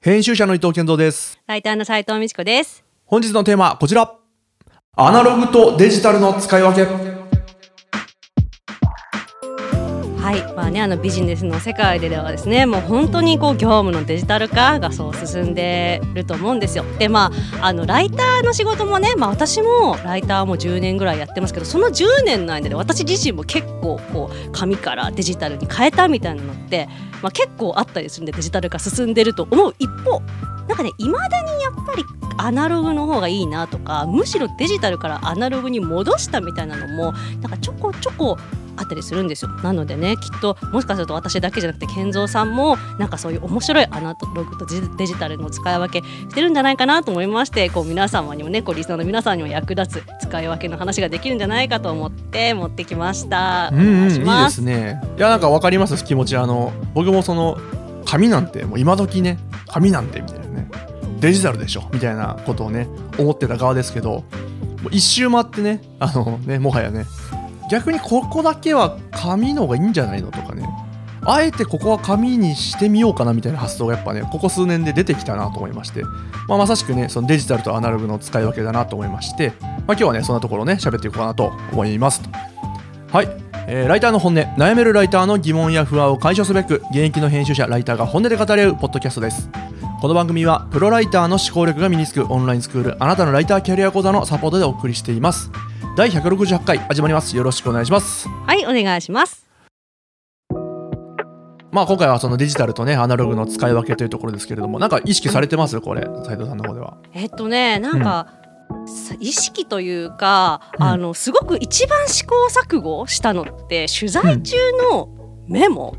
編集者の伊藤健三です。ライターの斉藤美智子です。本日のテーマはこちら。アナログとデジタルの使い分けはい、まあね、あのビジネスの世界でではですね、もう本当にこう業務のデジタル化がそう進んでると思うんですよ。で、まああのライターの仕事もね、まあ私もライターも10年ぐらいやってますけど、その10年の間で私自身も結構こう紙からデジタルに変えたみたいなのって、まあ結構あったりするんでデジタル化進んでると思う一方、なんかね、いまだにやっぱりアナログの方がいいなとか、むしろデジタルからアナログに戻したみたいなのも、なんかちょこちょこあったりするんですよ。なのでねきっともしかすると私だけじゃなくて健三さんもなんかそういう面白いアナログとデジタルの使い分けしてるんじゃないかなと思いましてこう皆様にもねこうリスナーの皆さんにも役立つ使い分けの話ができるんじゃないかと思って持ってきました。おうん、ういいいですすね。いやなんかわかります。気持ちあの僕もその紙なんてもう今時ね紙なんてみたいなねデジタルでしょみたいなことをね思ってた側ですけど一周回ってねあのねもはやね逆にここだけは紙の方がいいんじゃないのとかね。あえてここは紙にしてみようかなみたいな発想がやっぱねここ数年で出てきたなと思いまして、まあ、まさしくねそのデジタルとアナログの使い分けだなと思いまして、まあ、今日はねそんなところね喋っていこうかなと思いますと。はい、えーライターの本音。悩めるライターの疑問や不安を解消すべく現役の編集者ライターが本音で語り合うポッドキャストです。この番組はプロライターの思考力が身につくオンラインスクールあなたのライターキャリア講座のサポートでお送りしています。第168回始まります。よろしくお願いします。はいお願いします。まあ今回はそのデジタルとねアナログの使い分けというところですけれどもなんか意識されてます？これ斉藤さんの方では。えっとねなんか、さ意識というか、うん。あのすごく一番試行錯誤したのって取材中のメモ、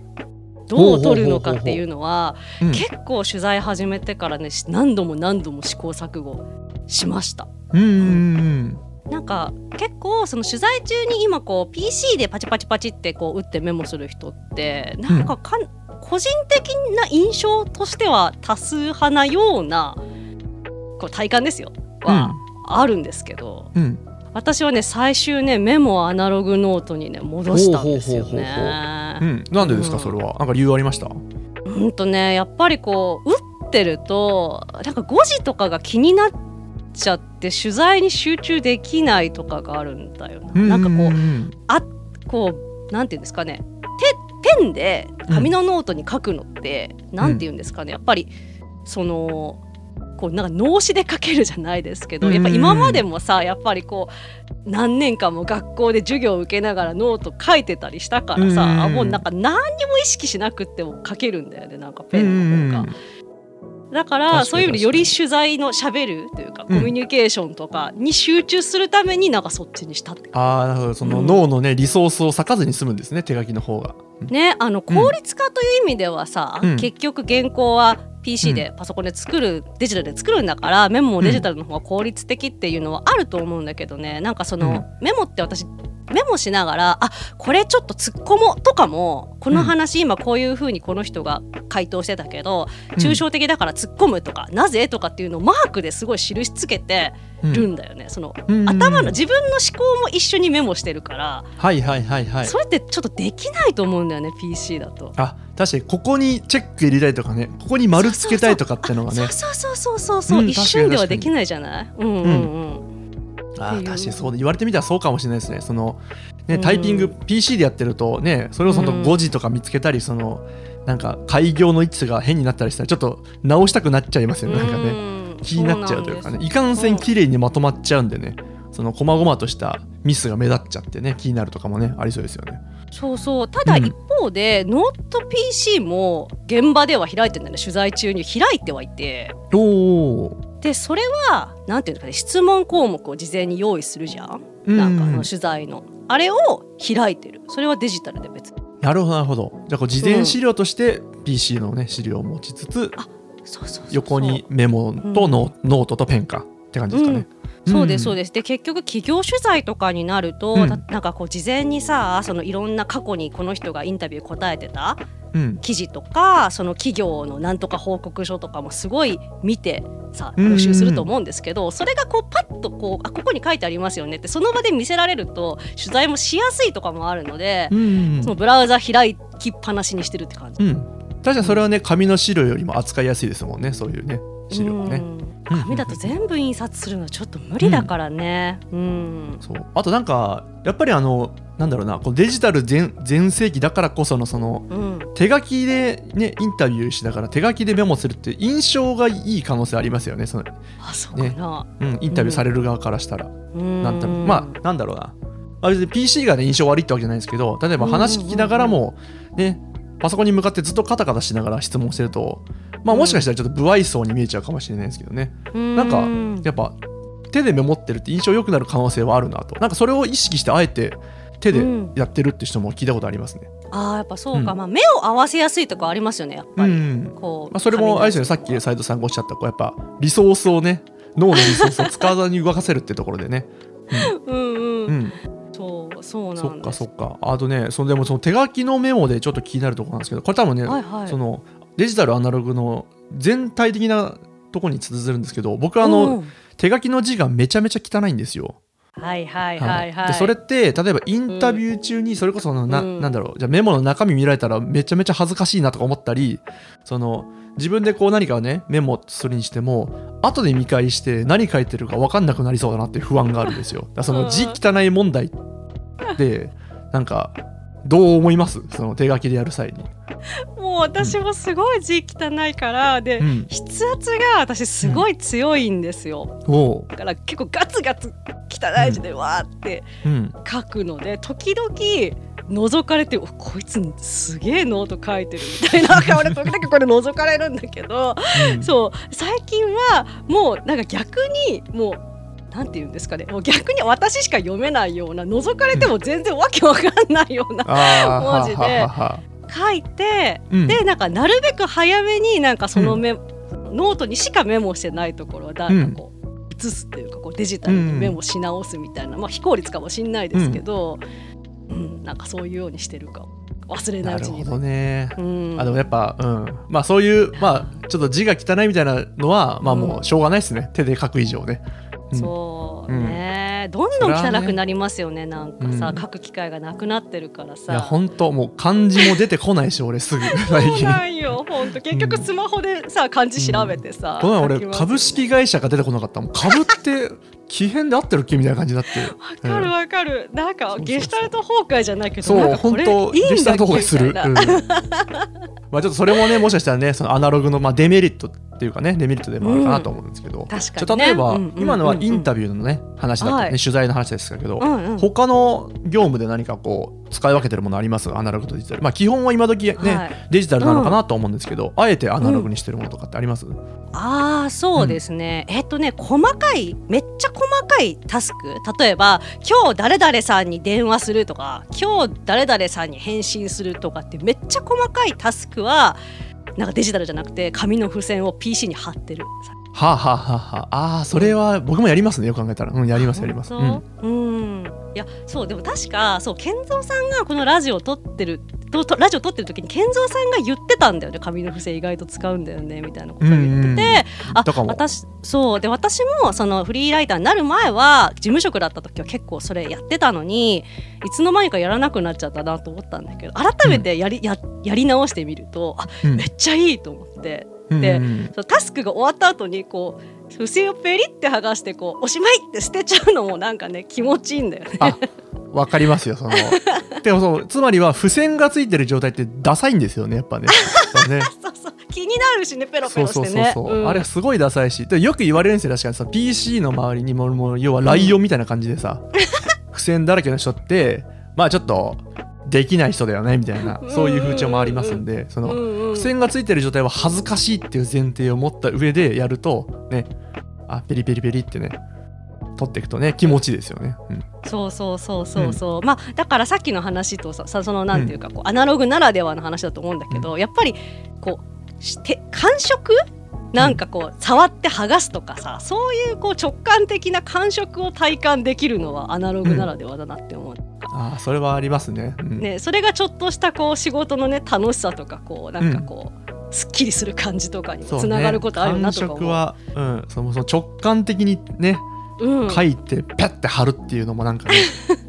どう取るのかっていうのはうん。結構取材始めてからねし何度も何度も試行錯誤しました。うんうんうんなんか結構その取材中に今こう PC でパチパチパチってこう打ってメモする人ってなんかかん、個人的な印象としては多数派なようなこう体感ですよ。はあるんですけど、うん。私はね最終ねメモをアナログノートにね戻したんですよね。う。ん。なんでですかうん。それは？なんか理由ありました？うんとねやっぱりこう打ってるとなんか誤字とかが気になっちゃって取材に集中できないとかがあるんだよな。なんかこううんこうなんていうんですかね。ペペンで紙のノートに書くのって、なんていうんですかね。やっぱりそのこうなんか脳死で書けるじゃないですけど、うんやっぱ今までもさやっぱりこう何年間も学校で授業を受けながらノート書いてたりしたからさ、うんあもうなんか何にも意識しなくっても書けるんだよねなんかペンの方が。確からにそういう意味でより取材のしゃべるというか、うん。コミュニケーションとかに集中するためになんかそっちにしたってああなるほど。そのうん脳のねリソースを割かずに済むんですね手書きの方が。ね、あの効率化という意味ではさ、うん。結局原稿は PC でパソコンで作る、デジタルで作るんだからメモもデジタルの方が効率的っていうのはあると思うんだけどね。なんかその、メモって私メモしながらあこれちょっと突っ込もうとかもこの話、今こういうふうにこの人が回答してたけど抽象的だから突っ込むとか、なぜとかっていうのをマークですごい印つけてるんだよね、そのうん。頭の自分の思考も一緒にメモしてるから、はいはいはいはい。それってちょっとできないと思うんだよね PC だと。あ確かにここにチェック入れたいとかねここに丸つけたいとかってのがね。そうそうそうそうそう、うん一瞬ではできないじゃないうんうんうん、あ確かにそうで言われてみたらそうかもしれないですね。そのねうん。タイピング PC でやってるとねそれをそのうん。誤字とか見つけたりそのなんか開業の位置が変になったりしたらちょっと直したくなっちゃいますよね。なんかね。ね気になっちゃうというかね。いかんせん綺麗にまとまっちゃうんでねその細々としたミスが目立っちゃってね気になるとかもねありそうですよね。そうそう。ただうん。一方で、ノート PC も現場では開いてるんだよね。取材中に開いてはいて。おおでそれはなんていうのかね質問項目を事前に用意するじゃん、なんかあの取材の。あれを開いてる。それはデジタルで別に。なるほどなるほど。じゃあこう事前資料として PC のね資料を持ちつつそうそうそうそう。横にメモとノ,、ノートとペンかって感じですかね、そうですそうでです。で結局企業取材とかになると、うん。たなんかこう事前にさそのいろんな過去にこの人がインタビュー答えてた記事とかその企業のなんとか報告書とかもすごい見てさうんうん予習すると思うんですけど、それがこうパッとこうあここに書いてありますよねってその場で見せられると取材もしやすいとかもあるので、うん。そのブラウザ開きっぱなしにしてるって感じ。うん、確かにそれはね紙の資料よりも扱いやすいですもんねそういうね資料はね、うん。紙だと全部印刷するのはちょっと無理だからね。うん、そう。あとなんかやっぱりあのなんだろうなこうデジタル全全盛期だからこそのそのうん。手書きでねインタビューしながら手書きでメモするって印象がいい可能性ありますよね。その、あそうかな、うん、インタビューされる側からしたら、うん。なんだろう。まあなんだろうな。まあ別に PC がね印象悪いってわけじゃないんですけど例えば話聞きながらもねパソコンに向かってずっとカタカタしながら質問してるとまあもしかしたらちょっと不愛想に見えちゃうかもしれないですけどね。なんかうんやっぱ手でメモってるって印象良くなる可能性はあるなと。なんかそれを意識してあえて手でやってるって人も聞いたことありますね。あーやっぱそうか、うん。まあ目を合わせやすいとかありますよねやっぱり、うん。こうまあ、それもあれですよ。ねさっき斉藤さんがおっしゃったこうやっぱリソースをね脳のリソースを使わずに動かせるってところでね。うんうん、うん、そうそうそっなんです。かそっか。あとねそのでもその手書きのメモでちょっと気になるところなんですけどこれ多分ね、はいはい。そのデジタルアナログの全体的なところに通ずるんですけど僕はあの、うん。手書きの字がめちゃめちゃ汚いんですよ。はいはいはいはい、でそれって例えばインタビュー中にそれこそのな,、うん。なんだろう。じゃあメモの中身見られたらめちゃめちゃ恥ずかしいなとか思ったりその自分でこう何かをねメモするにしても後で見返して何書いてるか分かんなくなりそうだなっていう不安があるんですよ。その字汚い問題ってなんかどう思います？その手書きでやる際に。もう私もすごい字汚いからで、うん、筆圧が私すごい強いんですよ、おう、だから結構ガツガツ汚い字でわーってうん、書くので時々覗かれておこいつすげえノート書いてるみたいな俺 時々これ覗かれるんだけど。うん。そう。最近はもうなんか逆にもうなんて言うんですかね。もう逆に私しか読めないような覗かれても全然わけわかんないような文字で書いて、うん。でなんかなるべく早めになんかそのメ、ノートにしかメモしてないところはなんかこう写すっていうかこうデジタルにメモし直すみたいな、まあ非効率かもしんないですけど、うん。なんかそういうようにしてるかも忘れないうちに。なるほどね。うん、あでもやっぱ、うん、まあそういう、まあちょっと字が汚いみたいなのは、まあもうしょうがないですね。手で書く以上ね。そう。ね、どんどん汚くなりますよねなんかさ、うん書く機会がなくなってるからさ。いや、本当もう漢字も出てこないし、俺 すぐ、最そう近。なんよ本当。結局スマホでさ漢字調べてさ、この前俺、株式会社が出てこなかったもん。株って、奇変で合ってるっけみたいな感じになって。わかるわかる、なんかゲシュタルト崩壊じゃないけどそう、本当、いいんだっけ？デジタルとこがする。まあちょっとそれもね、もしかしたらね、そのアナログのまあデメリットっていうかね、デメリットでもあるかなと思うんですけど、確かにね。例えば、うんうんうんうん。今のはインタビューのね、話だった。ね、はい。取材の話ですけど、うんうん。他の業務で何かこう使い分けてるものあります？アナログとデジタル。まあ基本は今時ね、はい。デジタルなのかなと思うんですけど、あえてアナログにしてるものとかってあります、ああそうですね、えっとね細かいめっちゃ細かいタスク。例えば今日誰々さんに電話するとか今日誰々さんに返信するとかってめっちゃ細かいタスクはなんかデジタルじゃなくて紙の付箋を PC に貼ってるはあ、はあはあは。あ、あーそれは僕もやりますね。よく考えたら。うんやりますやります、うん。いやそうでも確かそう健三さんがこのラジオを撮ってるととラジオ撮ってる時に健三さんが言ってたんだよね。紙の付箋意外と使うんだよねみたいなことを言ってて、うんうんあ私そうで私もそのフリーライターになる前は事務職だった時は結構それやってたのにいつの間にかやらなくなっちゃったなと思ったんだけど改めてやり,、ややり直してみるとあうん。めっちゃいいと思って。うんでうんうん。そうタスクが終わった後にこう付箋をペリって剥がしてこうおしまいって捨てちゃうのもなんかね気持ちいいんだよね。あわかりますよその。でもそうつまりは付箋がついてる状態ってダサいんですよねやっぱね。そうね。そうそう気になるしねペロペロしてね。そうそう、うん。あれすごいダサいし。でよく言われるんですよ確かに。さ PC の周りにももう要はライオンみたいな感じでさ、付箋だらけの人ってまあちょっとできない人だよねみたいなそういう風潮もありますんでその、うんうん付箋がついてる状態は恥ずかしいっていう前提を持った上でやるとね。あペリペリペリってね。取っていくとね気持ちいいですよね、うん。そうそうそうそうそう、まあだからさっきの話とささそのなんていうかこう、アナログならではの話だと思うんだけど、やっぱりこうして感触なんかこう触って剥がすとかさそういうこう直感的な感触を体感できるのはアナログならではだなって思う、ああそれはありますね,、うん、ね、それがちょっとしたこう仕事のね楽しさとかこうなんかこう、すっきりする感じとかにもつながることあるなとか思う。感触は、うん、そもそも直感的にねうん。書いてペッて貼るっていうのもなんかね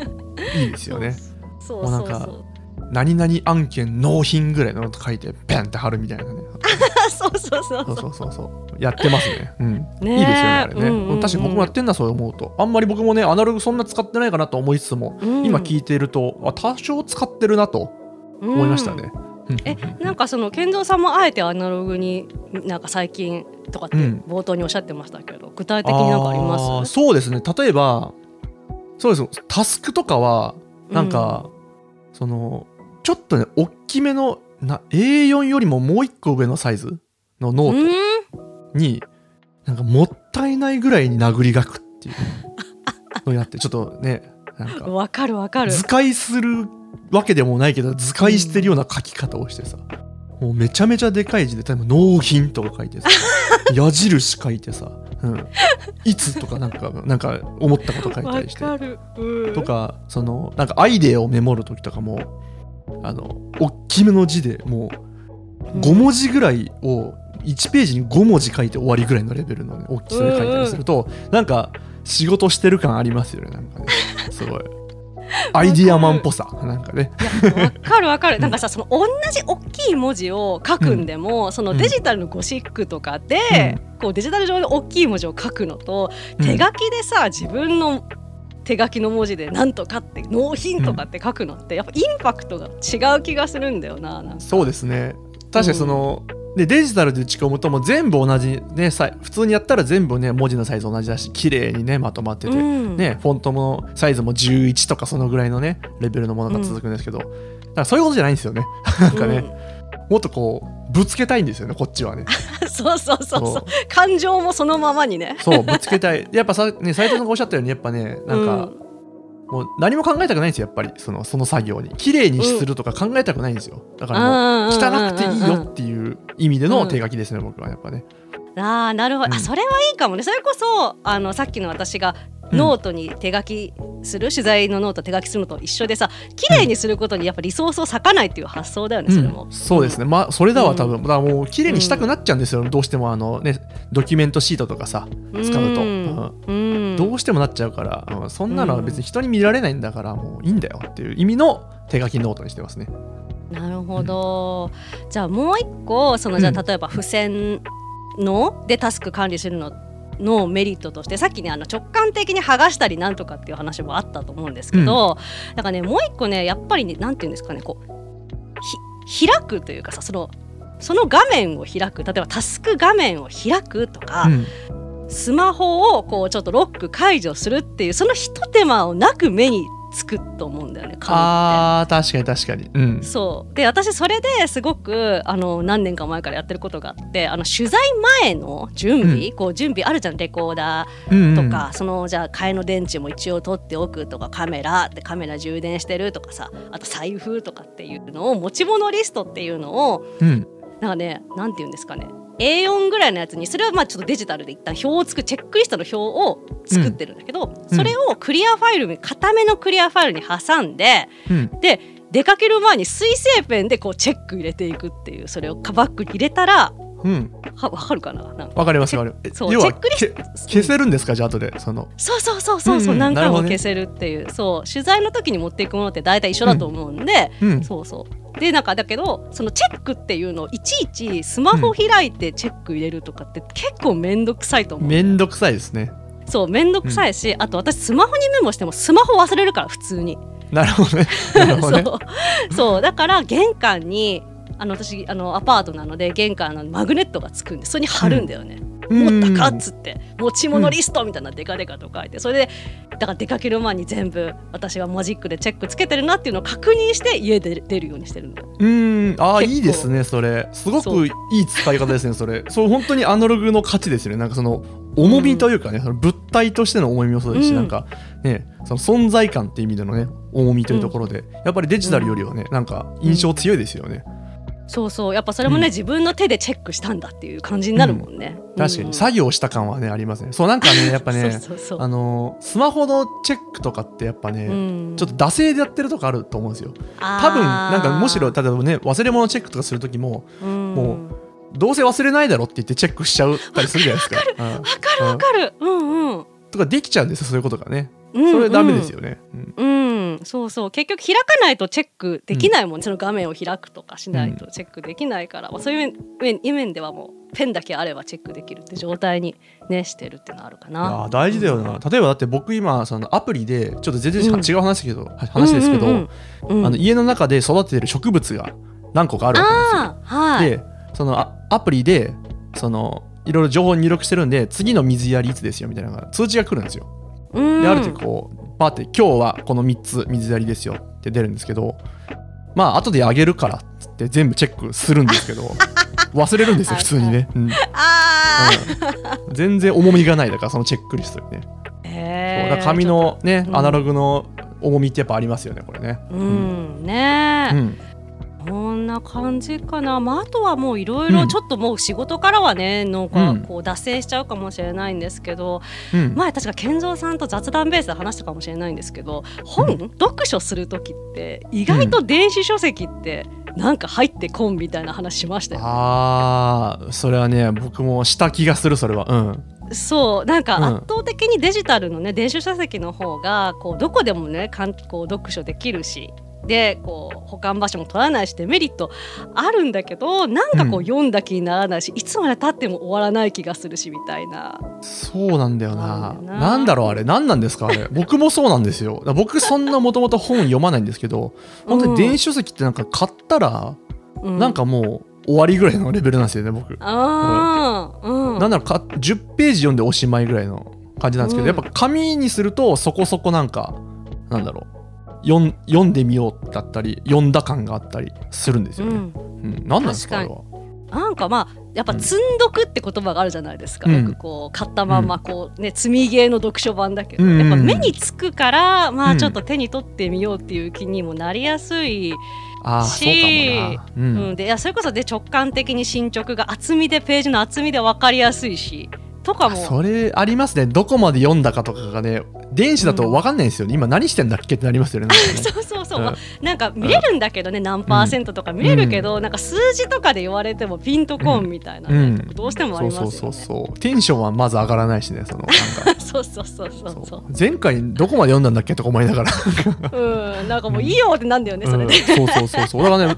いいですよね。そうそうそう何々案件納品ぐらいのこと書いてペンって貼るみたいなね。そうそうそうそう。そうそうそうやってますね。うん。ねえいいですよねあれね、うんうんうん。確かに僕もやってんだそう思うと。あんまり僕もねアナログそんな使ってないかなと思いつつも、うん。今聞いているとあ多少使ってるなと思いましたね、えなんかその健三さんもあえてアナログになんか最近とかってうん。冒頭におっしゃってましたけど、具体的になんかあります？そうですね。例えばそうです。タスクとかはなんか、そのちょっとね大きめのな A4 よりももう一個上のサイズのノうーんトに、なんかもったいないぐらいに殴り書くっていうのをやって ちょっとねなんかわかるわかる。図解するわけでもないけど図解してるような書き方をしてさ、もうめちゃめちゃでかい字で例えば納品とか書いてさ 矢印書いてさ、うん、いつとかなんかなんか思ったこと書いたわりして。とかそのなんかアイデアをメモる時とかもあの大きめの字でもう5文字ぐらいを1ページに5文字書いて終わりぐらいのレベルの、ね、大きさで書いたりすると、なんか仕事してる感ありますよねなんかね。すごい。アイディアマンっぽさなんかね。わかるわかる。なんかさその同じ大きい文字を書くんでも、そのデジタルのゴシックとかで、こうデジタル上で大きい文字を書くのと、うん。手書きでさ自分の手書きの文字でなんとかって納品とかって書くのってやっぱインパクトが違う気がするんだよななそうですね。確かにその、でデジタルで打ち込むともう全部同じねさ普通にやったら全部ね文字のサイズ同じだし綺麗にねまとまってて、うん。ね、フォントもサイズも11とかそのぐらいのねレベルのものが続くんですけど、だからそういうことじゃないんですよね。なんかね、もっとこうぶつけたいんですよねこっちはね。う んそうそうそうそう。そう。感情もそのままにね。そうぶつけたい。やっぱさね斉藤さんがおっしゃったようにやっぱねなんか、もう何も考えたくないんですよやっぱりそのその作業に。綺麗にするとか考えたくないんですよ。だからもう汚くていいよっていう意味での手書きですね、僕はやっぱね。ああなるほど、うん。あそれはいいかもね。それこそあのさっきの私がノートに手書きする、取材のノート手書きするのと一緒でさ綺麗にすることにやっぱリソースを割かないっていう発想だよね、それも。うん、そうですね。まあそれだわ多分、うだからもう綺麗にしたくなっちゃうんですよ、どうしてもあのねドキュメントシートとかさ使うと、うん。うん。どうしてもなっちゃうから、うん。そんなのは別に人に見られないんだからもういいんだよっていう意味の手書きノートにしてますね。なるほど、じゃあもう一個そのじゃうん。あ例えば付箋のでタスク管理するののメリットとしてさっきねあの直感的に剥がしたりなんとかっていう話もあったと思うんですけど、なんかねもう一個ねやっぱりねなんていうんですかねこうひ開くというかさそのその画面を開く。例えばタスク画面を開くとか、うん。スマホをこうちょっとロック解除するっていうそのひと手間をなく目につくと思うんだよね。あー確かに確かに。うん、そう。で私それですごくあの何年か前からやってることがあってあの取材前の準備、こう準備あるじゃんレコーダうんーとか、そのじゃあ替えの電池も一応取っておくとかカメラでカメラ充電してるとかさあと財布とかっていうのを持ち物リストっていうのをうん。なんかねなんて言うんですかね A4 ぐらいのやつにそれはまあちょっとデジタルで一旦表を作るチェックリストの表を作ってるんだけど、うん。それをクリアファイルに固めのクリアファイルに挟んでうん。で出かける前に水性ペンでこうチェック入れていくっていうそれをカバッグに入れたらうん、はわかるかな？なんか。わかりますわかる。えそう要はチェックリスけ消せるんですか？じゃあ後でその。そうそうそうそうそう、うんうん。何回なるほどねも消せるっていう、そう取材の時に持っていくものって大体一緒だと思うんで、うん、そうそう。でなんかだけどそのチェックっていうのをいちいちスマホ開いてチェック入れるとかって結構面倒くさいと思う、めんどくさいですね。そう面倒くさいし、あと私スマホにメモしてもスマホ忘れるから普通に。なるほどね。なるほどね。そう。そうだから玄関にあの私あのアパートなので玄関のマグネットがつくんでそれに貼るんだよね、持ったかっつって。持ち物リストみたいなデカデカと書いてそれでだから出かける前に全部私はマジックでチェックつけてるなっていうのを確認して家で出るようにしてるんだようん、あいいですねそれ。すごくいい使い方ですねそれ。そう本当にアナログの価値ですよね。なんかその重みというかね、その物体としての重みもそうですし、うん。なんかねその存在感っていう意味でのね重みというところで、やっぱりデジタルよりはねなんか印象強いですよね。そうそう。やっぱそれもね、うん。自分の手でチェックしたんだっていう感じになるもんね、確かに。作業した感はねありますね。そうなんかね やっぱねあのスマホのチェックとかってやっぱね、うん。ちょっと惰性でやってるとこあると思うんですよ。多分なんかむしろ例えばね忘れ物チェックとかする時もうん。もどうせ忘れないだろって言ってチェックしちゃったりするじゃないですか。う んわかるわかる。うんうん。とかできちゃうんですよそういうことがね。うんそれダメですよね。うんうん、そうそう。結局開かないとチェックできないもん、その画面を開くとかしないとチェックできないから、まあそういう面面面ではもうペンだけあればチェックできるって状態にねしてるっていうのはあるかいな。大事だよな。例えばだって僕今そのアプリでちょっと全然違ううん話ですけど、話ですけど、うんうんうん。うん。あの家の中で育ててる植物が何個かあるわけですよ。でそのあアプリでそのいろいろ情報入力してるんで次の水やりいつですよみたいなのが通知が来るんですよ。うん。である時こうパーって今日はこの3つ水やりですよって出るんですけどまあ後であげるからっつって全部チェックするんですけど 忘れるんですよ普通にね、うん。あうん。全然重みがないだからそのチェックリストにね、ーへー。そうだ紙のねうん。アナログの重みってやっぱありますよねこれね。うん。ねえ、うんこんな感じかな、まあ、あとはもういろいうん。ろちょっともう仕事からはねなんうん。かこう脱線しちゃうかもしれないんですけど、うん。前確か健三さんと雑談ベースで話したかもしれないんですけど本、読書する時って意外と電子書籍ってなんか入ってこんみたいな話しましたよ、あーそれはね僕もした気がするそれは。うん。そうなんかうん。圧倒的にデジタルのね、電子書籍の方がこうどこでもねかんこう読書できるしでこう保管場所も取らないしデメリットあるんだけどなんかこううん。読んだ気にならないし、いつまでたっても終わらない気がするしみたいな。そうなんだよな。なんだよな。なんだろうあれ。何なんですかあれ。僕もそうなんですよ。僕そんなもともと本読まないんですけど本当に電子書籍ってなんか買ったらうなんかもう終わりぐらいのレベルなんですよね僕。あー。うん。なんだろうか10ページ読んでおしまいぐらいの感じなんですけど、うん。やっぱ紙にするとそこそこなんかなんだろう読ん読んでみようだったり読んだ感があったりするんですよね。うん。うん。何なんですか。なんかまあやっぱ積んどくって言葉があるじゃないですか、うん。よくこう買ったまんまこうね積みゲーの読書版だけど、うん。やっぱ目につくからまうんあちょっと手に取ってみようっていう気にもなりやすい、し。ううん。ん。でいやそれこそで直感的に進捗が厚みでページの厚みで分かりやすいしとかも。それありますね。どこまで読んだかとかがね電子だと分かんないんですよね、今何してんだっけってなりますよねそうそうそう、う。ん。まあなんか見れるんだけどね、何パーセントとか見れるけど、なんか数字とかで言われてもピンとこんみたいなね、うん。どうしてもありますよね。そうそうそうそう。テンションはまず上がらないしねそのなんか。そうそうそうそう前回どこまで読んだんだっけとか思いながら。うん、なんかもういいよってなんだよね、それで。うん、そうそうそうそう。だからね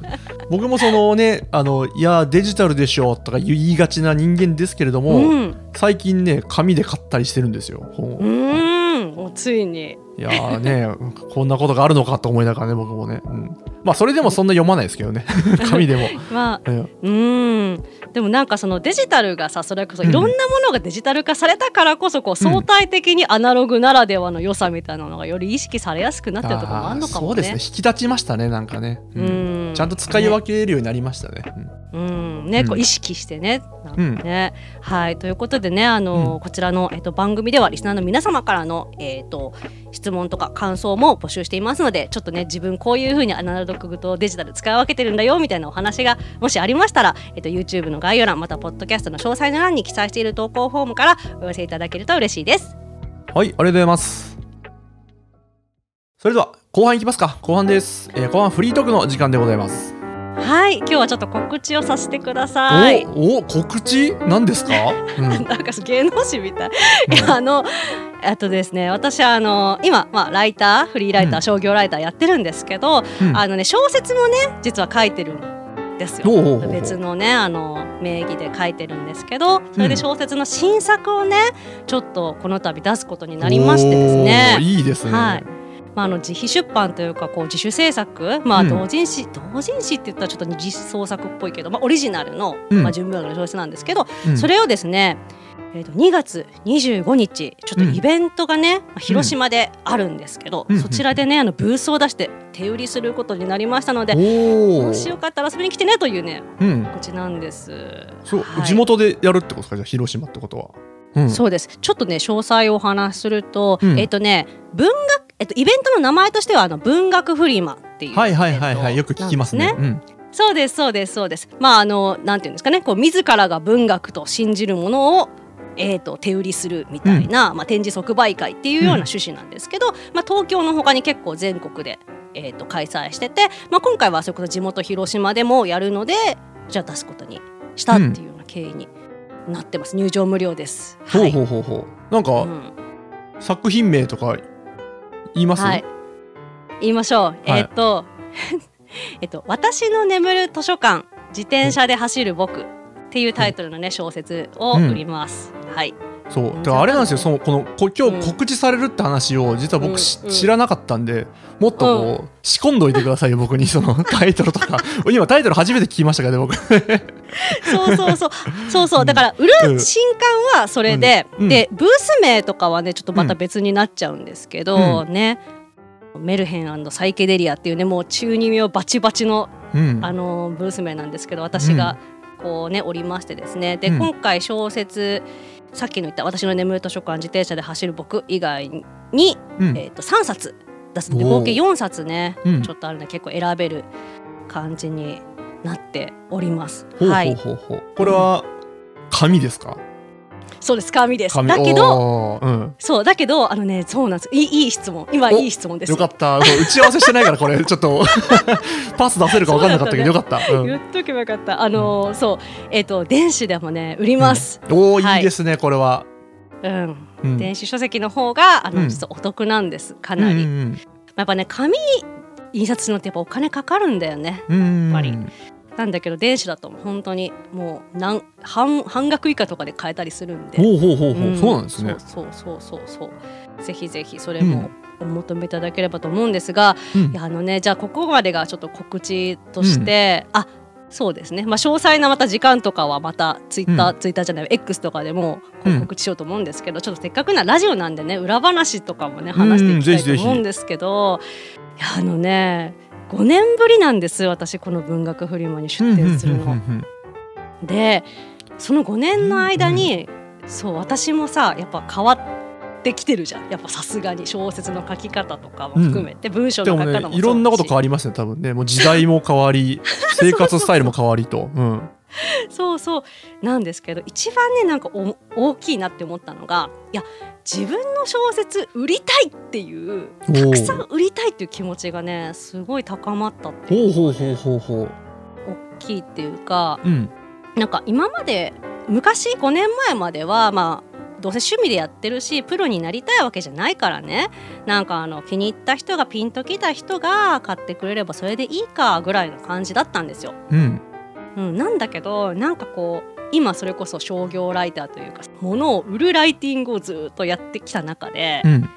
僕もそのねあのいやデジタルでしょとか言いがちな人間ですけれども、うん、最近ね紙で買ったりしてるんですよ本を、うーん、もうついに。いやーね こんなことがあるのかと思いながらね僕もね、うん、まあそれでもそんな読まないですけどね。紙でも、まあ、うん。うーん、でもなんかそのデジタルがさ、それこそうんいろんなものがデジタル化されたからこそ、こう相対的にアナログならではの良さみたいなのがより意識されやすくなってるところもあるのかもね。そうですね。引き立ちましたねなんかね、ううんん。ちゃんと使い分けるようになりましたね。うん、ね、こううん。意識してね。なんかうん。ね、はい、ということでね、あの、うん。こちらの、えっと、番組ではリスナーの皆様からの、えっと、質問とか感想も募集していますので、ちょっとね、自分こういうふうにアナログとデジタル使い分けてるんだよみたいなお話がもしありましたら、えっと、YouTube の概要欄またポッドキャストの詳細の欄に記載している投稿フォームからお寄せいただけると嬉しいです。はいありがとうございます。それでは後半いきますか。後半です、えー後半フリートークの時間でございますはい、今日はちょっと告知をさせてください。おお告知？何ですか、うん。なんか芸能人みたい。いやあのあとですね私はあの今、まあ、ライターフリーライター、うん。商業ライターやってるんですけど、うん。あのね小説もね実は書いてるんですよ。別のねあの名義で書いてるんですけどそれで小説の新作をねちょっとこの度出すことになりましてですね。いいですね、はいまあ、あの自費出版というかこう自主制作、まあ、うん。同人誌、同人誌って言ったらちょっと二次創作っぽいけど、まあ、オリジナルの、うん。まあ、純文学の小説なんですけど、うん。それをですね、えー、と2月25日ちょっとイベントがね、まあ広島であるんですけど、うん。そちらでねあのブースを出して手売りすることになりましたので、もしよかったら遊びに来てねというねうん。告知なんです。そう、はい。地元でやるってことですか？じゃあ広島ってことは。うん。そうです。ちょっとね詳細をお話しすると、うん。えっ、とね文学、えっとイベントの名前としてはあの文学フリマっていうはいはいはいはいよく聞きますね。そうですそうですそうです。まああのなんていうんですかねこう自らが文学と信じるものをえー、と手売りするみたいな、まあ、展示即売会っていうような趣旨なんですけど、まあ、東京の他に結構全国で、えー、と開催してて、まあ、今回はそれこそ地元広島でもやるのでじゃあ出すことにしたっていうような経緯になってます、入場無料です。ほうはいほうほうほう。なんか、うん。作品名とか言います、はい、言いましょう、えっとえっと私の眠る図書館自転車で走る僕っていうタイトルのね小説を売ります、はいそう。うん。だからあれなんですよそのこのこ今うん。日告知されるって話を実は僕しうん知らなかったんでもっとこう仕込んどいてくださいよ僕にその タイトルとか。今タイトル初めて聞きましたからね僕。そうそうそう。そうそう。だから売る新刊はそれで、うん。でブース名とかはねちょっとまた別になっちゃうんですけど、ね。メルヘンサイケデリアっていうねもう中二病バチバチのうん。あのブース名なんですけど私がこうねおりましてですね。で、うん。今回小説さっきの言った「私の眠る図書館自転車で走る僕」以外に、うん。えー、と3冊出すんで合計4冊ね、うん。ちょっとあるので結構選べる感じになっております。ほうほう。はい、これは紙ですか？そうです。紙です。紙だけどおー。うん。そうだけどあのねそうなんです。いいいい質問。今おいい質問です。よかった。打ち合わせしてないからこれ。ちょっと パス出せるか分かんなかったけどよかった。うん。言っとけばよかった。あのーそう。えっ、と電子でもね売ります、おーはい。いいですねこれは。うん。うん。電子書籍の方があの、うん。実はお得なんです。かなり、うんうんやっぱね紙印刷するのってやっぱお金かかるんだよね。うんうん。やっぱりなんだけど電子だと本当に。もうなん半半額以下とかで買えたりするんで。ほうほうほうほう、ん。そうなんですね。そうそうそうそう。ぜひぜひそれもお求めいただければと思うんですが、うん。いやあのねじゃあここまでがちょっと告知として、あそうですね、まあ、詳細なまた時間とかはまたツイッター、うツイッターじゃない X とかでも告知しようと思うんですけど、ちょっとせっかくなラジオなんでね裏話とかもね話していきたいと思うんですけど、いやあのね5年ぶりなんです私この文学フリマに出展するの。でその5年の間に、そう私もさやっぱ変わってきてるじゃん。やっぱさすがに小説の書き方とかも含めて、文章の書き方もそうねいろんなこと変わりますね多分ね。もう時代も変わり 生活スタイルも変わりと。うん そうそうなんですけど一番ねなんかお大きいなって思ったのがいや自分の小説売りたいっていうたくさん売りたいっていう気持ちがねすごい高まったっていうほうほうほうほう大きいっていうかうん。なんか今まで昔5年前まではまあどうせ趣味でやってるしプロになりたいわけじゃないからねなんかあの気に入った人がピンときた人が買ってくれればそれでいいかぐらいの感じだったんですよ。うんうん、なんだけどなんかこう今それこそ商業ライターというか物を売るライティングをずっとやってきた中で、うん。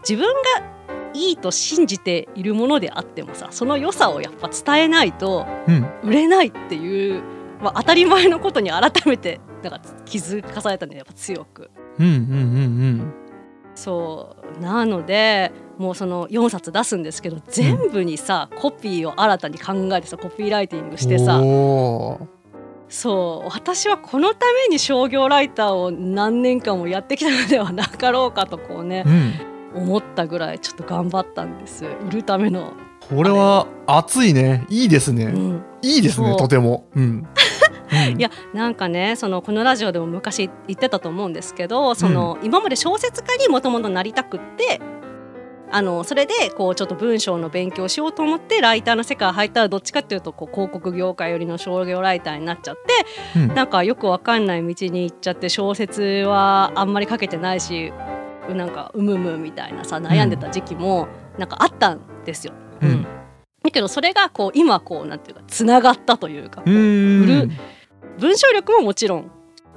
自分がいいと信じているものであってもさその良さをやっぱ伝えないとうん。売れないっていう、まあ、当たり前のことに改めてなんか気づかされたねやっぱ強く。うんうんうんそう。なのでもうその4冊出すんですけど全部にさ、コピーを新たに考えてさコピーライティングうんしてさ。そう。私はこのために商業ライターを何年間もやってきたのではなかろうかとこうねうん。思ったぐらいちょっと頑張ったんです売るための、これは熱いね。いいですね、うん、いいですねとても。うん、うん。いやなんかねそのこのラジオでも昔言ってたと思うんですけどその、今まで小説家にもともとなりたくってあのそれでこうちょっと文章の勉強しようと思ってライターの世界入ったらどっちかっていうとこう広告業界寄りの商業ライターになっちゃってうん。なんかよくわかんない道に行っちゃって小説はあんまり書けてないしなんかうむむみたいなさ悩んでた時期もなんかあったんですよ。うん。だけどそれがこう今こうなんていうかつながったというか、うん。売る文章力ももちろん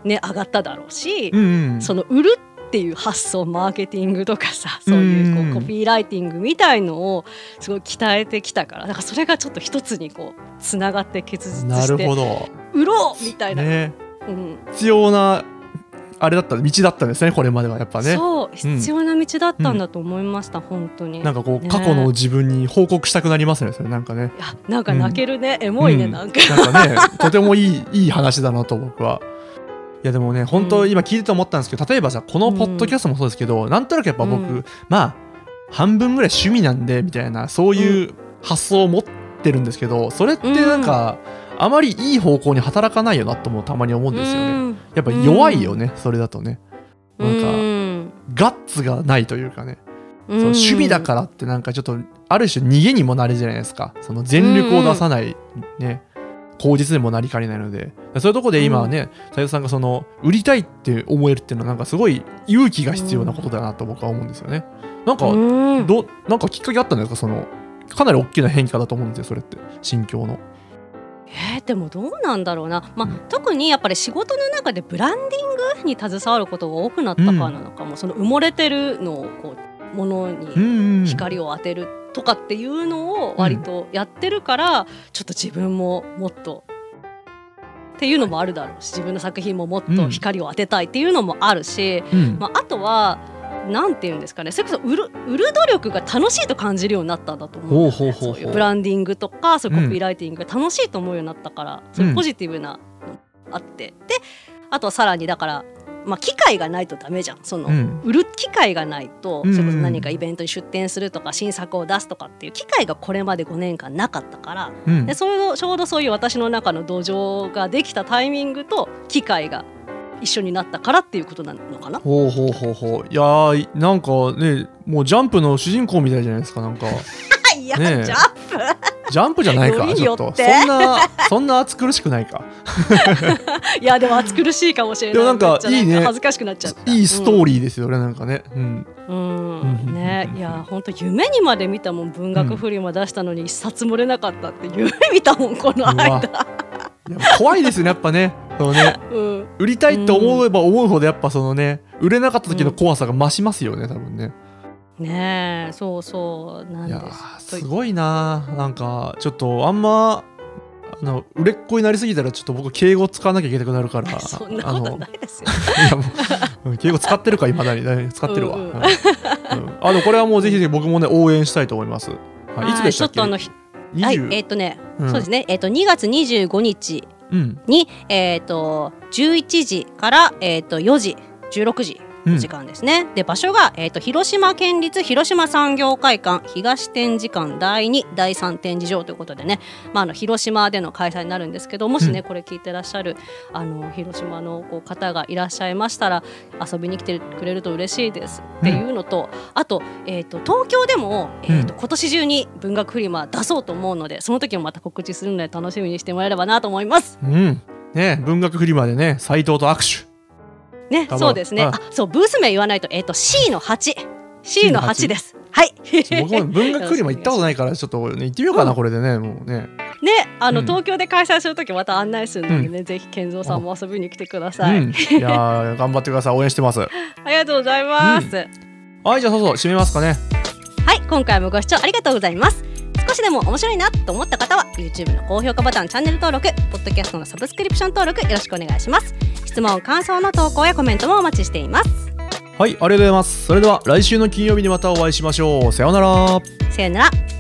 ね上がっただろうし、うんうん。その売るっていう発想マーケティングとかさそういうこうコピーライティングみたいのをすごい鍛えてきたからだからそれがちょっと一つにこうつながって結実なしてるほど。売ろうみたいな、ね。うん。必要なあれだった道だったんですねこれまではやっぱね。そう必要な道だったんだと思いました、本当に。なんかこうね。過去の自分に報告したくなりますねそれなんかね。いやなんか泣けるね、エモいね、うん。なんか。ねとてもいい いい話だなと僕は。いやでもね本当うん。今聞いてて思ったんですけど例えばさこのポッドキャストもそうですけど、なんとなくやっぱ僕、うん。まあ半分ぐらい趣味なんでみたいなそういう発想を持ってるんですけどそれってなんか、あまりいい方向に働かないよなともたまに思うんですよね。うん。やっぱ弱いよね、それだとね。なんかうんガッツがないというかね、うん。その趣味だからってなんかちょっとある種逃げにもなるじゃないですか。その全力を出さない、ね口実にもなりかねないので。そういうところで今はね斉藤さんがその売りたいって思えるっていうのはなんかすごい勇気が必要なことだなと僕は思うんですよね。なんかうん。どなんかきっかけあったんですか？そのかなり大きな変化だと思うんですよそれって。心境の。えーでもどうなんだろうな、まあうん特にやっぱり仕事の中でブランディングに携わることが多くなったからなのかも、その埋もれてるのをこうものうんにうん。光を当てるとかっていうのを割とやってるから、ちょっと自分ももっとっていうのもあるだろうし自分の作品ももっと光を当てたいっていうのもあるし、うん。まあ、あとはなんて言うんですかね。それこそ売る売る努力が楽しいと感じるようになったんだと思うそういうブランディングとかそういうコピーライティングが楽しいと思うようになったから、そういうポジティブなのあって、であとはさらにだから、まあ、機会がないとダメじゃん。その、うん。売る機会がないと、うん。それこそ何かイベントに出展するとか新作を出すとかっていう機会がこれまで5年間なかったから。うん。でそういうちょうどそういう私の中の土壌ができたタイミングと機会が一緒になったからっていうことなのかな？ほうほうほうほう。いやーなんかねもうジャンプの主人公みたいじゃないですかなんか。いや、ねえ。ジャンプ？ジャンプじゃないかちょっと。そんな そんな暑苦しくないか。いやでも暑苦しいかもしれない。でもなんかいいね。恥ずかしくなっちゃった。いいストーリーですよね、なんかね。うん。うん、うん。ねいや本当夢にまで見たもん文学フリマ出したのに一冊もれなかったって夢見たもんこの間、いや怖いですよねやっぱねそのね。うん、売りたいって思えば思うほどやっぱそのね売れなかった時の怖さが増しますよね多分ね。ねえそうそうなんです。ーすごいななんかちょっとあんまあの売れっ子になりすぎたらちょっと僕敬語使わなきゃいけなくなるから。そんなことないですよ。いや敬語使ってるかいまだに。ね 使ってるわ、うんうん。うん。うん。あのこれはもうぜひぜひ僕もね応援したいと思います、はい、いつでしたっけ？ちょっとあのひはい20えっ、とね、うん。そうですね。えっ、と2月25日にうん。えっ、と11時からえっ、ーと4時16時。時間ですね、で場所が、えー、と広島県立広島産業会館東展示館第2第3展示場ということでね、まあ、あの広島での開催になるんですけどもしね、これ聞いてらっしゃるあの広島のこう方がいらっしゃいましたら遊びに来てくれると嬉しいです。っていうのと、あと,、えー、と東京でも、えーと今年中に文学フリマ出そうと思うのでその時もまた告知するので楽しみにしてもらえればなと思います。うん。ね文学フリマでね斎藤と握手ね、そうですね。うんあ、そうブース名言わないと、えっ、と C の八。C の八です。はい。僕も文学フリマ行ったことないから ちょっと、ね、行ってみようかな、これでねもうね。ね、あの、うん。東京で開催するときまた案内するのでね、ぜひ健三さんも遊びに来てください。うん、いやー頑張ってください。応援してます。ありがとうございます。はいじゃあそうそう締めますかね。はい、今回もご視聴ありがとうございます。少しでも面白いなと思った方は YouTube の高評価ボタンチャンネル登録ポッドキャストのサブスクリプション登録よろしくお願いします質問感想の投稿やコメントもお待ちしています。はいありがとうございます。それでは来週の金曜日にまたお会いしましょう。さようなら。さよなら